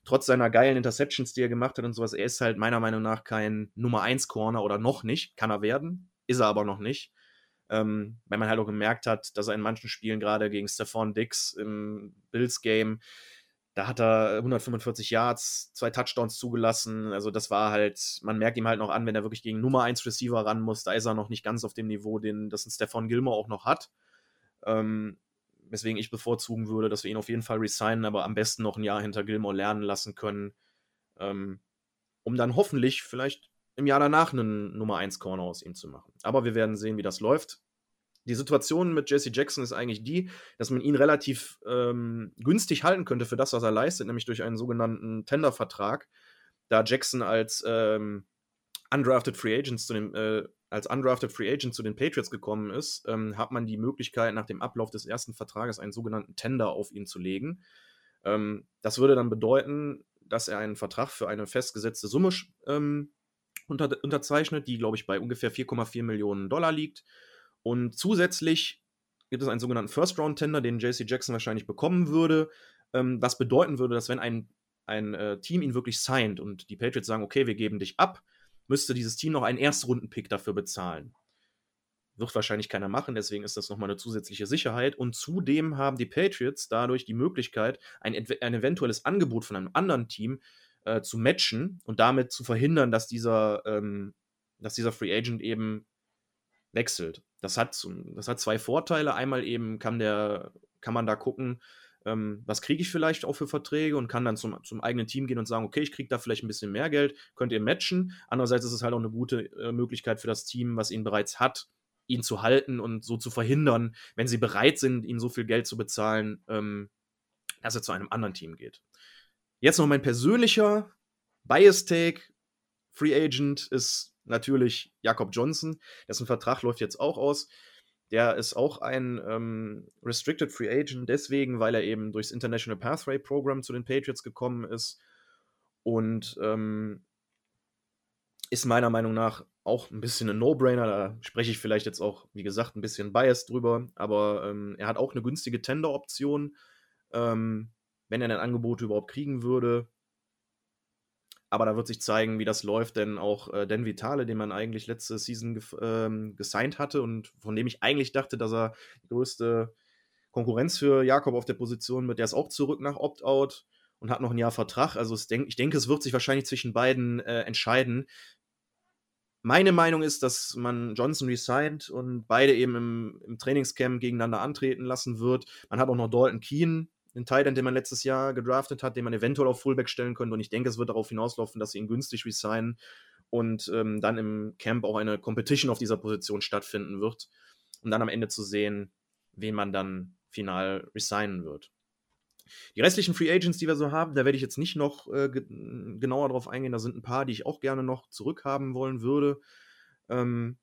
trotz seiner geilen Interceptions, die er gemacht hat und sowas, er ist halt meiner Meinung nach kein Nummer 1 Corner oder noch nicht. Kann er werden, ist er aber noch nicht. Ähm, weil man halt auch gemerkt hat, dass er in manchen Spielen gerade gegen Stephon Dix im Bills-Game da hat er 145 Yards, zwei Touchdowns zugelassen. Also das war halt, man merkt ihm halt noch an, wenn er wirklich gegen Nummer 1 Receiver ran muss, da ist er noch nicht ganz auf dem Niveau, den das ein Stefan Gilmore auch noch hat. Ähm, weswegen ich bevorzugen würde, dass wir ihn auf jeden Fall resignen, aber am besten noch ein Jahr hinter Gilmore lernen lassen können, ähm, um dann hoffentlich vielleicht im Jahr danach einen Nummer 1 Corner aus ihm zu machen. Aber wir werden sehen, wie das läuft. Die Situation mit Jesse Jackson ist eigentlich die, dass man ihn relativ ähm, günstig halten könnte für das, was er leistet, nämlich durch einen sogenannten Tender-Vertrag. Da Jackson als ähm, undrafted Free Agent zu den, äh, als undrafted Free Agent zu den Patriots gekommen ist, ähm, hat man die Möglichkeit, nach dem Ablauf des ersten Vertrages einen sogenannten Tender auf ihn zu legen. Ähm, das würde dann bedeuten, dass er einen Vertrag für eine festgesetzte Summe ähm, unter, unterzeichnet, die, glaube ich, bei ungefähr 4,4 Millionen Dollar liegt. Und zusätzlich gibt es einen sogenannten First-Round-Tender, den JC Jackson wahrscheinlich bekommen würde, ähm, was bedeuten würde, dass wenn ein, ein äh, Team ihn wirklich signed und die Patriots sagen, okay, wir geben dich ab, müsste dieses Team noch einen Erstrunden-Pick dafür bezahlen. Wird wahrscheinlich keiner machen, deswegen ist das nochmal eine zusätzliche Sicherheit. Und zudem haben die Patriots dadurch die Möglichkeit, ein, ein eventuelles Angebot von einem anderen Team äh, zu matchen und damit zu verhindern, dass dieser, ähm, dass dieser Free Agent eben wechselt. Das hat, das hat zwei Vorteile. Einmal eben kann, der, kann man da gucken, ähm, was kriege ich vielleicht auch für Verträge und kann dann zum, zum eigenen Team gehen und sagen, okay, ich kriege da vielleicht ein bisschen mehr Geld, könnt ihr matchen. Andererseits ist es halt auch eine gute äh, Möglichkeit für das Team, was ihn bereits hat, ihn zu halten und so zu verhindern, wenn sie bereit sind, ihm so viel Geld zu bezahlen, ähm, dass er zu einem anderen Team geht. Jetzt noch mein persönlicher Bias-Take. Free Agent ist natürlich Jakob Johnson, dessen Vertrag läuft jetzt auch aus. Der ist auch ein ähm, Restricted Free Agent, deswegen, weil er eben durchs International Pathway Program zu den Patriots gekommen ist und ähm, ist meiner Meinung nach auch ein bisschen ein No-Brainer. Da spreche ich vielleicht jetzt auch, wie gesagt, ein bisschen biased drüber, aber ähm, er hat auch eine günstige Tender-Option. Ähm, wenn er ein Angebot überhaupt kriegen würde, aber da wird sich zeigen, wie das läuft, denn auch äh, Dan Vitale, den man eigentlich letzte Season ge ähm, gesigned hatte und von dem ich eigentlich dachte, dass er die größte Konkurrenz für Jakob auf der Position wird, der ist auch zurück nach Opt-out und hat noch ein Jahr Vertrag. Also denk, ich denke, es wird sich wahrscheinlich zwischen beiden äh, entscheiden. Meine Meinung ist, dass man Johnson resigned und beide eben im, im Trainingscamp gegeneinander antreten lassen wird. Man hat auch noch Dalton Keen, den Titan, den man letztes Jahr gedraftet hat, den man eventuell auf Fullback stellen könnte. Und ich denke, es wird darauf hinauslaufen, dass sie ihn günstig resignen und ähm, dann im Camp auch eine Competition auf dieser Position stattfinden wird, um dann am Ende zu sehen, wen man dann final resignen wird. Die restlichen Free Agents, die wir so haben, da werde ich jetzt nicht noch äh, genauer drauf eingehen. Da sind ein paar, die ich auch gerne noch zurückhaben wollen würde. Ähm,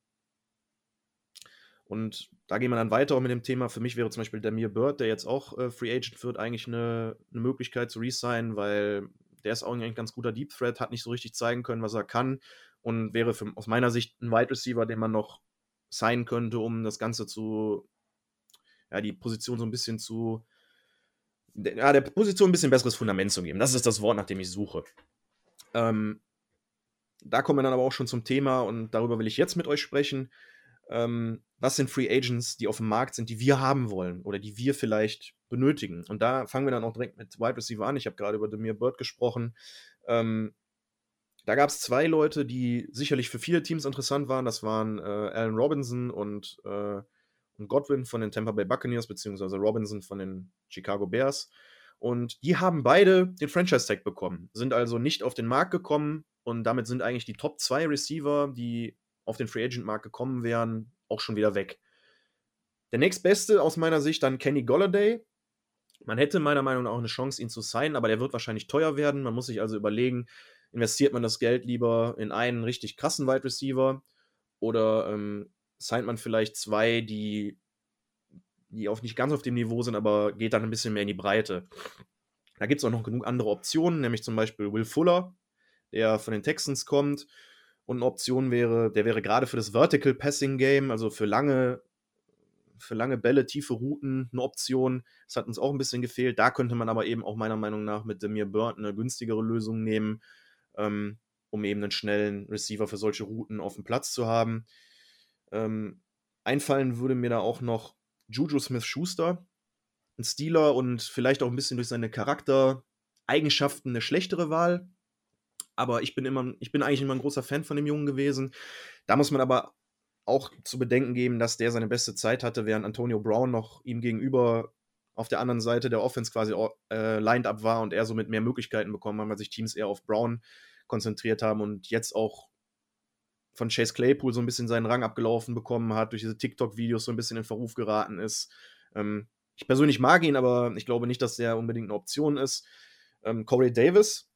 und da gehen wir dann weiter auch mit dem Thema. Für mich wäre zum Beispiel Damir Bird, der jetzt auch äh, Free Agent wird, eigentlich eine, eine Möglichkeit zu resignen, weil der ist auch ein ganz guter Deep Threat, hat nicht so richtig zeigen können, was er kann und wäre für, aus meiner Sicht ein Wide Receiver, den man noch signen könnte, um das Ganze zu, ja, die Position so ein bisschen zu, ja, der Position ein bisschen besseres Fundament zu geben. Das ist das Wort, nach dem ich suche. Ähm, da kommen wir dann aber auch schon zum Thema und darüber will ich jetzt mit euch sprechen ähm, was sind Free Agents, die auf dem Markt sind, die wir haben wollen oder die wir vielleicht benötigen. Und da fangen wir dann auch direkt mit Wide Receiver an. Ich habe gerade über Demir Bird gesprochen. Ähm, da gab es zwei Leute, die sicherlich für viele Teams interessant waren. Das waren äh, Allen Robinson und, äh, und Godwin von den Tampa Bay Buccaneers, beziehungsweise Robinson von den Chicago Bears. Und die haben beide den Franchise-Tag bekommen, sind also nicht auf den Markt gekommen und damit sind eigentlich die Top 2 Receiver, die auf den Free Agent-Markt gekommen wären, auch schon wieder weg. Der nächstbeste aus meiner Sicht dann Kenny Golladay. Man hätte meiner Meinung nach auch eine Chance, ihn zu signen, aber der wird wahrscheinlich teuer werden. Man muss sich also überlegen, investiert man das Geld lieber in einen richtig krassen Wide Receiver oder ähm, signed man vielleicht zwei, die, die auch nicht ganz auf dem Niveau sind, aber geht dann ein bisschen mehr in die Breite. Da gibt es auch noch genug andere Optionen, nämlich zum Beispiel Will Fuller, der von den Texans kommt. Und eine Option wäre, der wäre gerade für das Vertical Passing Game, also für lange, für lange Bälle, tiefe Routen, eine Option. Das hat uns auch ein bisschen gefehlt. Da könnte man aber eben auch meiner Meinung nach mit Demir Burton eine günstigere Lösung nehmen ähm, um eben einen schnellen Receiver für solche Routen auf dem Platz zu haben. Ähm, einfallen würde mir da auch noch Juju Smith-Schuster, ein Stealer und vielleicht auch ein bisschen durch seine Charaktereigenschaften eine schlechtere Wahl. Aber ich bin immer, ich bin eigentlich immer ein großer Fan von dem Jungen gewesen. Da muss man aber auch zu bedenken geben, dass der seine beste Zeit hatte, während Antonio Brown noch ihm gegenüber auf der anderen Seite der Offense quasi äh, lined up war und er somit mehr Möglichkeiten bekommen hat, weil sich Teams eher auf Brown konzentriert haben und jetzt auch von Chase Claypool so ein bisschen seinen Rang abgelaufen bekommen hat, durch diese TikTok-Videos so ein bisschen in Verruf geraten ist. Ähm, ich persönlich mag ihn, aber ich glaube nicht, dass der unbedingt eine Option ist. Ähm, Corey Davis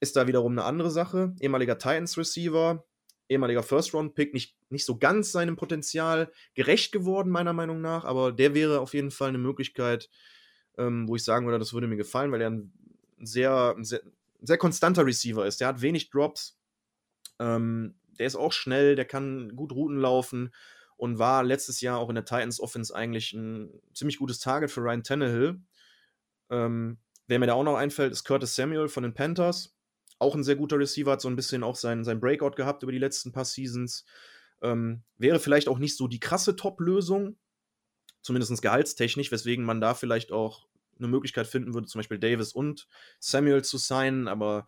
ist da wiederum eine andere Sache. Ehemaliger Titans-Receiver, ehemaliger First-Round-Pick, nicht, nicht so ganz seinem Potenzial gerecht geworden, meiner Meinung nach, aber der wäre auf jeden Fall eine Möglichkeit, ähm, wo ich sagen würde, das würde mir gefallen, weil er ein sehr, sehr, sehr konstanter Receiver ist. Der hat wenig Drops, ähm, der ist auch schnell, der kann gut Routen laufen und war letztes Jahr auch in der Titans Offense eigentlich ein ziemlich gutes Target für Ryan Tannehill. Ähm, wer mir da auch noch einfällt, ist Curtis Samuel von den Panthers auch ein sehr guter Receiver, hat so ein bisschen auch sein, sein Breakout gehabt über die letzten paar Seasons. Ähm, wäre vielleicht auch nicht so die krasse Top-Lösung, zumindest gehaltstechnisch, weswegen man da vielleicht auch eine Möglichkeit finden würde, zum Beispiel Davis und Samuel zu signen, aber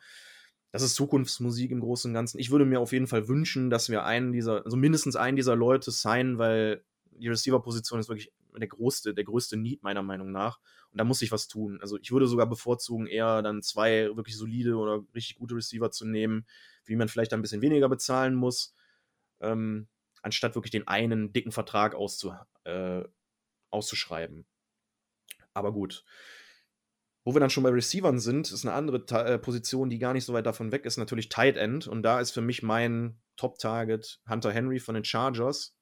das ist Zukunftsmusik im Großen und Ganzen. Ich würde mir auf jeden Fall wünschen, dass wir einen dieser, also mindestens einen dieser Leute signen, weil die Receiver-Position ist wirklich der größte, der größte Need meiner Meinung nach. Und da muss ich was tun. Also ich würde sogar bevorzugen, eher dann zwei wirklich solide oder richtig gute Receiver zu nehmen, wie man vielleicht ein bisschen weniger bezahlen muss, ähm, anstatt wirklich den einen dicken Vertrag auszu, äh, auszuschreiben. Aber gut. Wo wir dann schon bei Receivern sind, ist eine andere Ta äh, Position, die gar nicht so weit davon weg ist, natürlich Tight End. Und da ist für mich mein Top-Target Hunter Henry von den Chargers,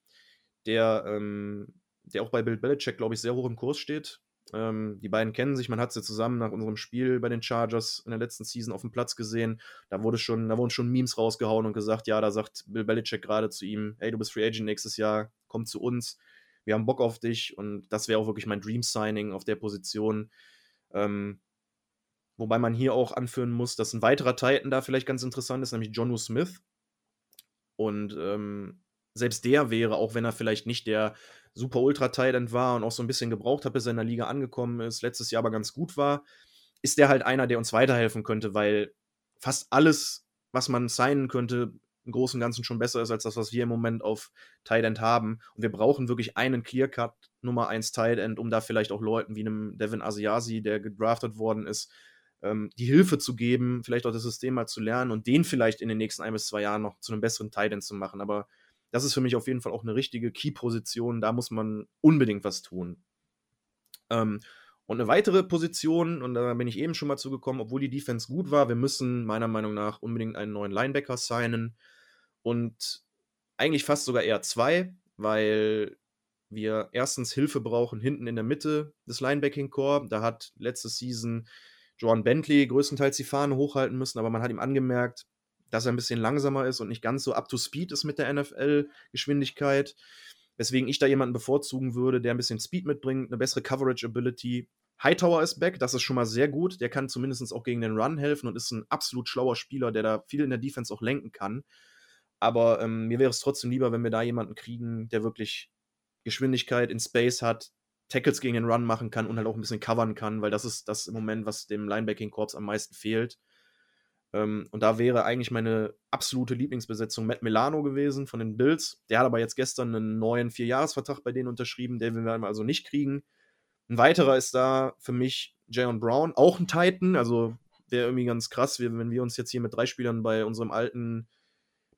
der ähm, der auch bei Bill Belichick, glaube ich, sehr hoch im Kurs steht. Ähm, die beiden kennen sich, man hat sie zusammen nach unserem Spiel bei den Chargers in der letzten Season auf dem Platz gesehen. Da wurde schon, da wurden schon Memes rausgehauen und gesagt, ja, da sagt Bill Belichick gerade zu ihm, hey, du bist Free Agent nächstes Jahr, komm zu uns, wir haben Bock auf dich und das wäre auch wirklich mein Dream Signing auf der Position. Ähm, wobei man hier auch anführen muss, dass ein weiterer Titan da vielleicht ganz interessant ist, nämlich Jonu Smith. Und ähm, selbst der wäre, auch wenn er vielleicht nicht der super Ultra-Titan war und auch so ein bisschen gebraucht hat, bis er in der Liga angekommen ist, letztes Jahr aber ganz gut war, ist der halt einer, der uns weiterhelfen könnte, weil fast alles, was man signen könnte, im Großen und Ganzen schon besser ist als das, was wir im Moment auf Tight End haben. Und wir brauchen wirklich einen Clear-Cut Nummer 1 Tight End, um da vielleicht auch Leuten wie einem Devin Asiasi, der gedraftet worden ist, ähm, die Hilfe zu geben, vielleicht auch das System mal zu lernen und den vielleicht in den nächsten ein bis zwei Jahren noch zu einem besseren Tight End zu machen. Aber das ist für mich auf jeden Fall auch eine richtige Key-Position. Da muss man unbedingt was tun. Ähm, und eine weitere Position, und da bin ich eben schon mal zugekommen, obwohl die Defense gut war, wir müssen meiner Meinung nach unbedingt einen neuen Linebacker signen. Und eigentlich fast sogar eher zwei, weil wir erstens Hilfe brauchen hinten in der Mitte des Linebacking-Core. Da hat letzte Season Joan Bentley größtenteils die Fahne hochhalten müssen, aber man hat ihm angemerkt, dass er ein bisschen langsamer ist und nicht ganz so up to speed ist mit der NFL-Geschwindigkeit. Weswegen ich da jemanden bevorzugen würde, der ein bisschen Speed mitbringt, eine bessere Coverage-Ability. Hightower ist back, das ist schon mal sehr gut. Der kann zumindest auch gegen den Run helfen und ist ein absolut schlauer Spieler, der da viel in der Defense auch lenken kann. Aber ähm, mir wäre es trotzdem lieber, wenn wir da jemanden kriegen, der wirklich Geschwindigkeit in Space hat, Tackles gegen den Run machen kann und halt auch ein bisschen covern kann, weil das ist das im Moment, was dem Linebacking-Korps am meisten fehlt. Ähm, und da wäre eigentlich meine absolute Lieblingsbesetzung Matt Milano gewesen von den Bills. Der hat aber jetzt gestern einen neuen Vierjahresvertrag bei denen unterschrieben, den wir also nicht kriegen. Ein weiterer ist da für mich Jayon Brown, auch ein Titan, also wäre irgendwie ganz krass, wenn wir uns jetzt hier mit drei Spielern bei unserem alten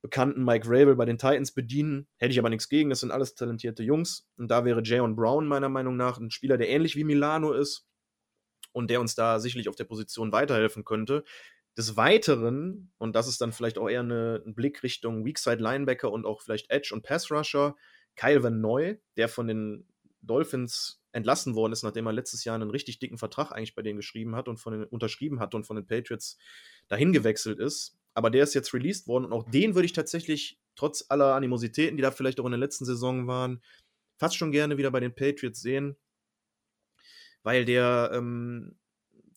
Bekannten Mike Rabel bei den Titans bedienen. Hätte ich aber nichts gegen, das sind alles talentierte Jungs. Und da wäre Jayon Brown meiner Meinung nach ein Spieler, der ähnlich wie Milano ist und der uns da sicherlich auf der Position weiterhelfen könnte. Des Weiteren, und das ist dann vielleicht auch eher eine, ein Blick Richtung Weakside Linebacker und auch vielleicht Edge und Pass Rusher, Kyle Van Noy, der von den Dolphins entlassen worden ist, nachdem er letztes Jahr einen richtig dicken Vertrag eigentlich bei denen geschrieben hat und von den, unterschrieben hat und von den Patriots dahin gewechselt ist. Aber der ist jetzt released worden und auch den würde ich tatsächlich, trotz aller Animositäten, die da vielleicht auch in der letzten Saison waren, fast schon gerne wieder bei den Patriots sehen. Weil der, ähm,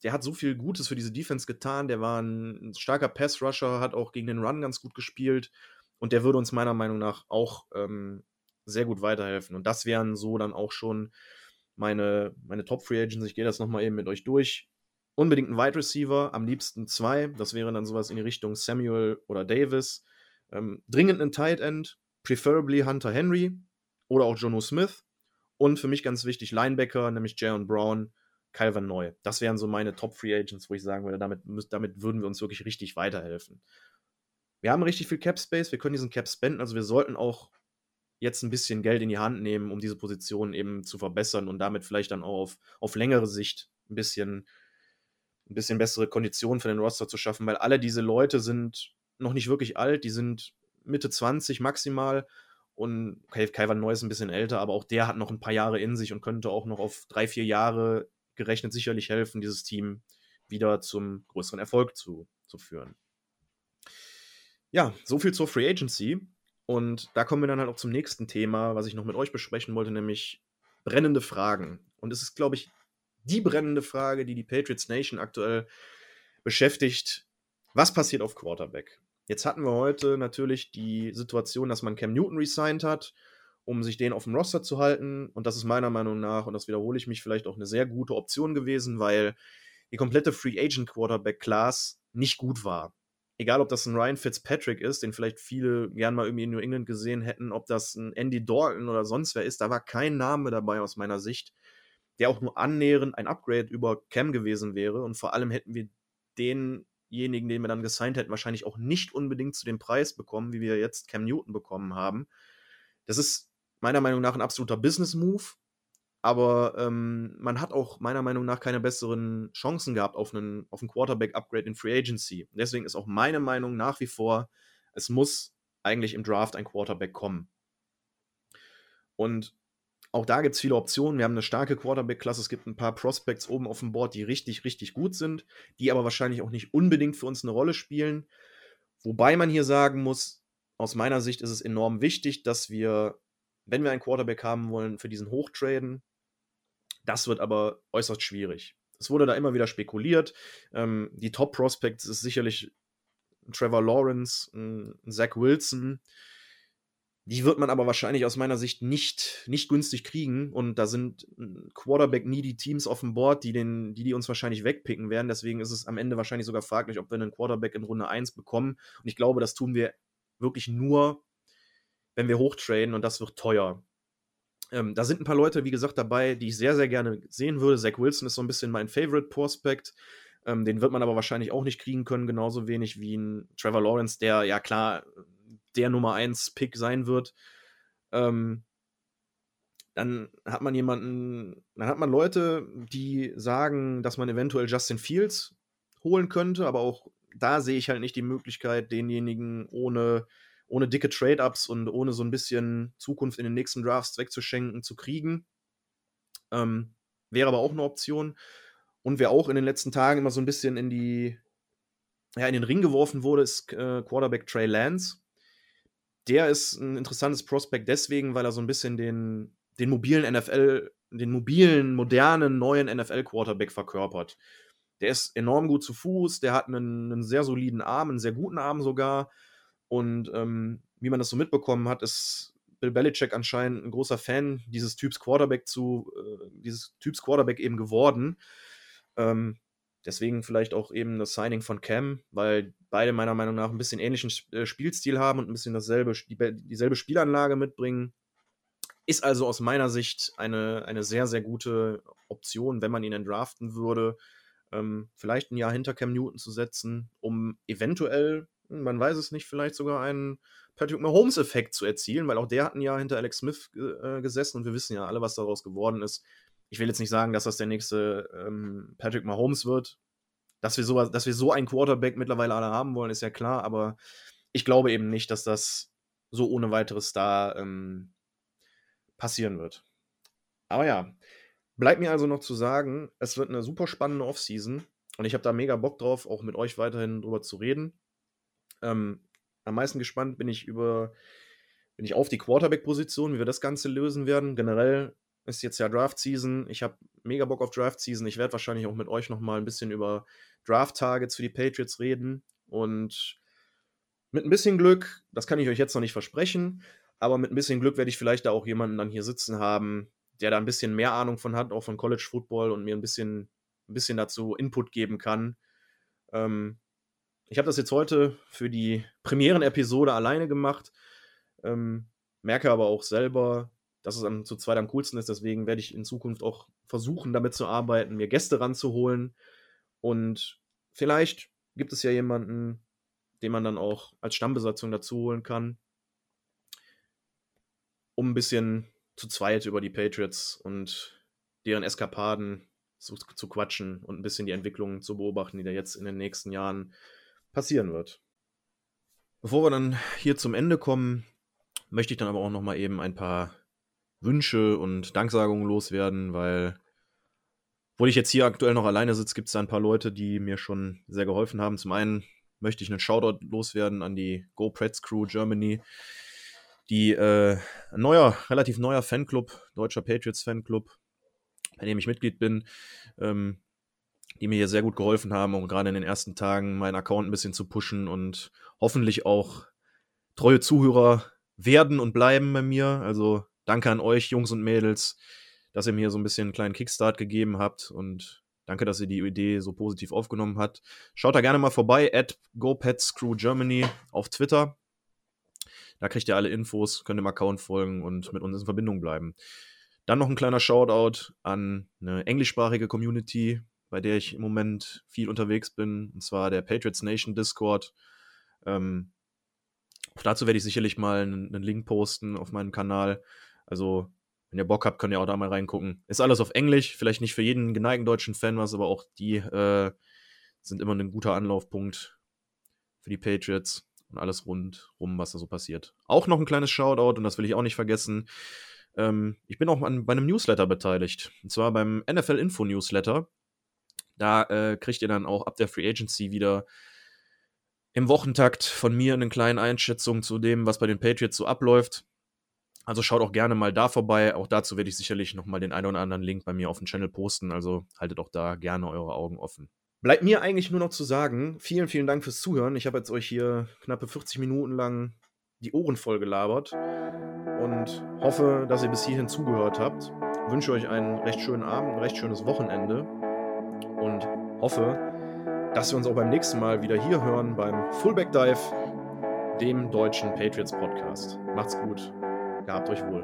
der hat so viel Gutes für diese Defense getan. Der war ein starker Pass-Rusher, hat auch gegen den Run ganz gut gespielt. Und der würde uns meiner Meinung nach auch ähm, sehr gut weiterhelfen. Und das wären so dann auch schon meine, meine Top-Free Agents. Ich gehe das nochmal eben mit euch durch. Unbedingt ein Wide Receiver, am liebsten zwei. Das wäre dann sowas in die Richtung Samuel oder Davis. Ähm, dringend ein Tight End, preferably Hunter Henry oder auch Jono Smith. Und für mich ganz wichtig, Linebacker, nämlich Jayon Brown, Calvin Neu. Das wären so meine Top Free Agents, wo ich sagen würde, damit, damit würden wir uns wirklich richtig weiterhelfen. Wir haben richtig viel Cap Space, wir können diesen Cap spenden, also wir sollten auch jetzt ein bisschen Geld in die Hand nehmen, um diese Position eben zu verbessern und damit vielleicht dann auch auf, auf längere Sicht ein bisschen, ein bisschen bessere Konditionen für den Roster zu schaffen, weil alle diese Leute sind noch nicht wirklich alt, die sind Mitte 20 maximal und Kai, Kai Van Neu ist ein bisschen älter, aber auch der hat noch ein paar Jahre in sich und könnte auch noch auf drei, vier Jahre gerechnet sicherlich helfen, dieses Team wieder zum größeren Erfolg zu, zu führen. Ja, so viel zur Free Agency. Und da kommen wir dann halt auch zum nächsten Thema, was ich noch mit euch besprechen wollte, nämlich brennende Fragen. Und es ist, glaube ich, die brennende Frage, die die Patriots Nation aktuell beschäftigt. Was passiert auf Quarterback? Jetzt hatten wir heute natürlich die Situation, dass man Cam Newton resigned hat, um sich den auf dem Roster zu halten. Und das ist meiner Meinung nach, und das wiederhole ich mich, vielleicht auch eine sehr gute Option gewesen, weil die komplette Free Agent Quarterback Class nicht gut war egal ob das ein Ryan Fitzpatrick ist, den vielleicht viele gern mal irgendwie in New England gesehen hätten, ob das ein Andy Dalton oder sonst wer ist, da war kein Name dabei aus meiner Sicht, der auch nur annähernd ein Upgrade über Cam gewesen wäre. Und vor allem hätten wir denjenigen, den wir dann gesigned hätten, wahrscheinlich auch nicht unbedingt zu dem Preis bekommen, wie wir jetzt Cam Newton bekommen haben. Das ist meiner Meinung nach ein absoluter Business-Move. Aber ähm, man hat auch meiner Meinung nach keine besseren Chancen gehabt auf einen, auf einen Quarterback-Upgrade in Free Agency. Deswegen ist auch meine Meinung nach wie vor, es muss eigentlich im Draft ein Quarterback kommen. Und auch da gibt es viele Optionen. Wir haben eine starke Quarterback-Klasse. Es gibt ein paar Prospects oben auf dem Board, die richtig, richtig gut sind, die aber wahrscheinlich auch nicht unbedingt für uns eine Rolle spielen. Wobei man hier sagen muss, aus meiner Sicht ist es enorm wichtig, dass wir, wenn wir einen Quarterback haben wollen, für diesen hochtraden, das wird aber äußerst schwierig. Es wurde da immer wieder spekuliert. Ähm, die Top Prospects ist sicherlich Trevor Lawrence, Zach Wilson. Die wird man aber wahrscheinlich aus meiner Sicht nicht, nicht günstig kriegen. Und da sind Quarterback-needy Teams auf dem Board, die, den, die, die uns wahrscheinlich wegpicken werden. Deswegen ist es am Ende wahrscheinlich sogar fraglich, ob wir einen Quarterback in Runde 1 bekommen. Und ich glaube, das tun wir wirklich nur, wenn wir hochtraden und das wird teuer. Ähm, da sind ein paar Leute, wie gesagt, dabei, die ich sehr, sehr gerne sehen würde. Zach Wilson ist so ein bisschen mein Favorite Prospect. Ähm, den wird man aber wahrscheinlich auch nicht kriegen können, genauso wenig wie ein Trevor Lawrence, der ja klar der Nummer 1 Pick sein wird. Ähm, dann hat man jemanden, dann hat man Leute, die sagen, dass man eventuell Justin Fields holen könnte, aber auch da sehe ich halt nicht die Möglichkeit, denjenigen ohne ohne dicke Trade-Ups und ohne so ein bisschen Zukunft in den nächsten Drafts wegzuschenken, zu kriegen. Ähm, wäre aber auch eine Option. Und wer auch in den letzten Tagen immer so ein bisschen in die, ja, in den Ring geworfen wurde, ist äh, Quarterback Trey Lance. Der ist ein interessantes Prospect deswegen, weil er so ein bisschen den, den mobilen NFL, den mobilen, modernen, neuen NFL-Quarterback verkörpert. Der ist enorm gut zu Fuß, der hat einen, einen sehr soliden Arm, einen sehr guten Arm sogar und ähm, wie man das so mitbekommen hat, ist Bill Belichick anscheinend ein großer Fan dieses Typs Quarterback zu, äh, dieses Typs Quarterback eben geworden. Ähm, deswegen vielleicht auch eben das Signing von Cam, weil beide meiner Meinung nach ein bisschen ähnlichen äh, Spielstil haben und ein bisschen dasselbe, die, dieselbe Spielanlage mitbringen. Ist also aus meiner Sicht eine, eine sehr, sehr gute Option, wenn man ihn entdraften würde, ähm, vielleicht ein Jahr hinter Cam Newton zu setzen, um eventuell, man weiß es nicht, vielleicht sogar einen Patrick Mahomes-Effekt zu erzielen, weil auch der hat ein Jahr hinter Alex Smith äh, gesessen und wir wissen ja alle, was daraus geworden ist. Ich will jetzt nicht sagen, dass das der nächste ähm, Patrick Mahomes wird. Dass wir, so, dass wir so einen Quarterback mittlerweile alle haben wollen, ist ja klar, aber ich glaube eben nicht, dass das so ohne weiteres da ähm, passieren wird. Aber ja, bleibt mir also noch zu sagen, es wird eine super spannende Offseason und ich habe da mega Bock drauf, auch mit euch weiterhin drüber zu reden. Ähm, am meisten gespannt bin ich über, bin ich auf die Quarterback-Position, wie wir das Ganze lösen werden. Generell ist jetzt ja Draft-Season. Ich habe mega Bock auf Draft-Season. Ich werde wahrscheinlich auch mit euch nochmal ein bisschen über Draft-Targets für die Patriots reden. Und mit ein bisschen Glück, das kann ich euch jetzt noch nicht versprechen, aber mit ein bisschen Glück werde ich vielleicht da auch jemanden dann hier sitzen haben, der da ein bisschen mehr Ahnung von hat, auch von College Football und mir ein bisschen, ein bisschen dazu Input geben kann. Ähm, ich habe das jetzt heute für die Premieren-Episode alleine gemacht, ähm, merke aber auch selber, dass es am, zu zweit am coolsten ist. Deswegen werde ich in Zukunft auch versuchen, damit zu arbeiten, mir Gäste ranzuholen. Und vielleicht gibt es ja jemanden, den man dann auch als Stammbesatzung dazu holen kann, um ein bisschen zu zweit über die Patriots und deren Eskapaden zu, zu quatschen und ein bisschen die Entwicklungen zu beobachten, die da jetzt in den nächsten Jahren passieren wird. Bevor wir dann hier zum Ende kommen, möchte ich dann aber auch noch mal eben ein paar Wünsche und Danksagungen loswerden, weil, obwohl ich jetzt hier aktuell noch alleine sitze, gibt es da ein paar Leute, die mir schon sehr geholfen haben. Zum einen möchte ich einen Shoutout loswerden an die GoPreds Crew Germany, die äh, ein neuer, relativ neuer Fanclub, deutscher Patriots Fanclub, bei dem ich Mitglied bin, ähm, die mir hier sehr gut geholfen haben, um gerade in den ersten Tagen meinen Account ein bisschen zu pushen und hoffentlich auch treue Zuhörer werden und bleiben bei mir. Also danke an euch, Jungs und Mädels, dass ihr mir so ein bisschen einen kleinen Kickstart gegeben habt und danke, dass ihr die Idee so positiv aufgenommen habt. Schaut da gerne mal vorbei, at GoPetsCrewGermany auf Twitter. Da kriegt ihr alle Infos, könnt dem Account folgen und mit uns in Verbindung bleiben. Dann noch ein kleiner Shoutout an eine englischsprachige Community, bei der ich im Moment viel unterwegs bin, und zwar der Patriots Nation Discord. Ähm, auch dazu werde ich sicherlich mal einen, einen, Link posten auf meinem Kanal. Also, wenn ihr Bock habt, könnt ihr auch da mal reingucken. Ist alles auf Englisch, vielleicht nicht für jeden geneigten deutschen Fan was, aber auch die äh, sind immer ein guter Anlaufpunkt für die Patriots und alles rundrum, was da so passiert. Auch noch ein kleines Shoutout, und das will ich auch nicht vergessen. Ähm, ich bin auch an, bei einem Newsletter beteiligt. Und zwar beim NFL Info Newsletter. Da äh, kriegt ihr dann auch ab der Free Agency wieder im Wochentakt von mir eine kleine Einschätzung zu dem, was bei den Patriots so abläuft. Also schaut auch gerne mal da vorbei. Auch dazu werde ich sicherlich nochmal den einen oder anderen Link bei mir auf dem Channel posten. Also haltet auch da gerne eure Augen offen. Bleibt mir eigentlich nur noch zu sagen, vielen, vielen Dank fürs Zuhören. Ich habe jetzt euch hier knappe 40 Minuten lang die Ohren voll gelabert und hoffe, dass ihr bis hierhin zugehört habt. Wünsche euch einen recht schönen Abend, ein recht schönes Wochenende und hoffe, dass wir uns auch beim nächsten Mal wieder hier hören beim Fullback Dive, dem deutschen Patriots Podcast. Macht's gut, gehabt euch wohl.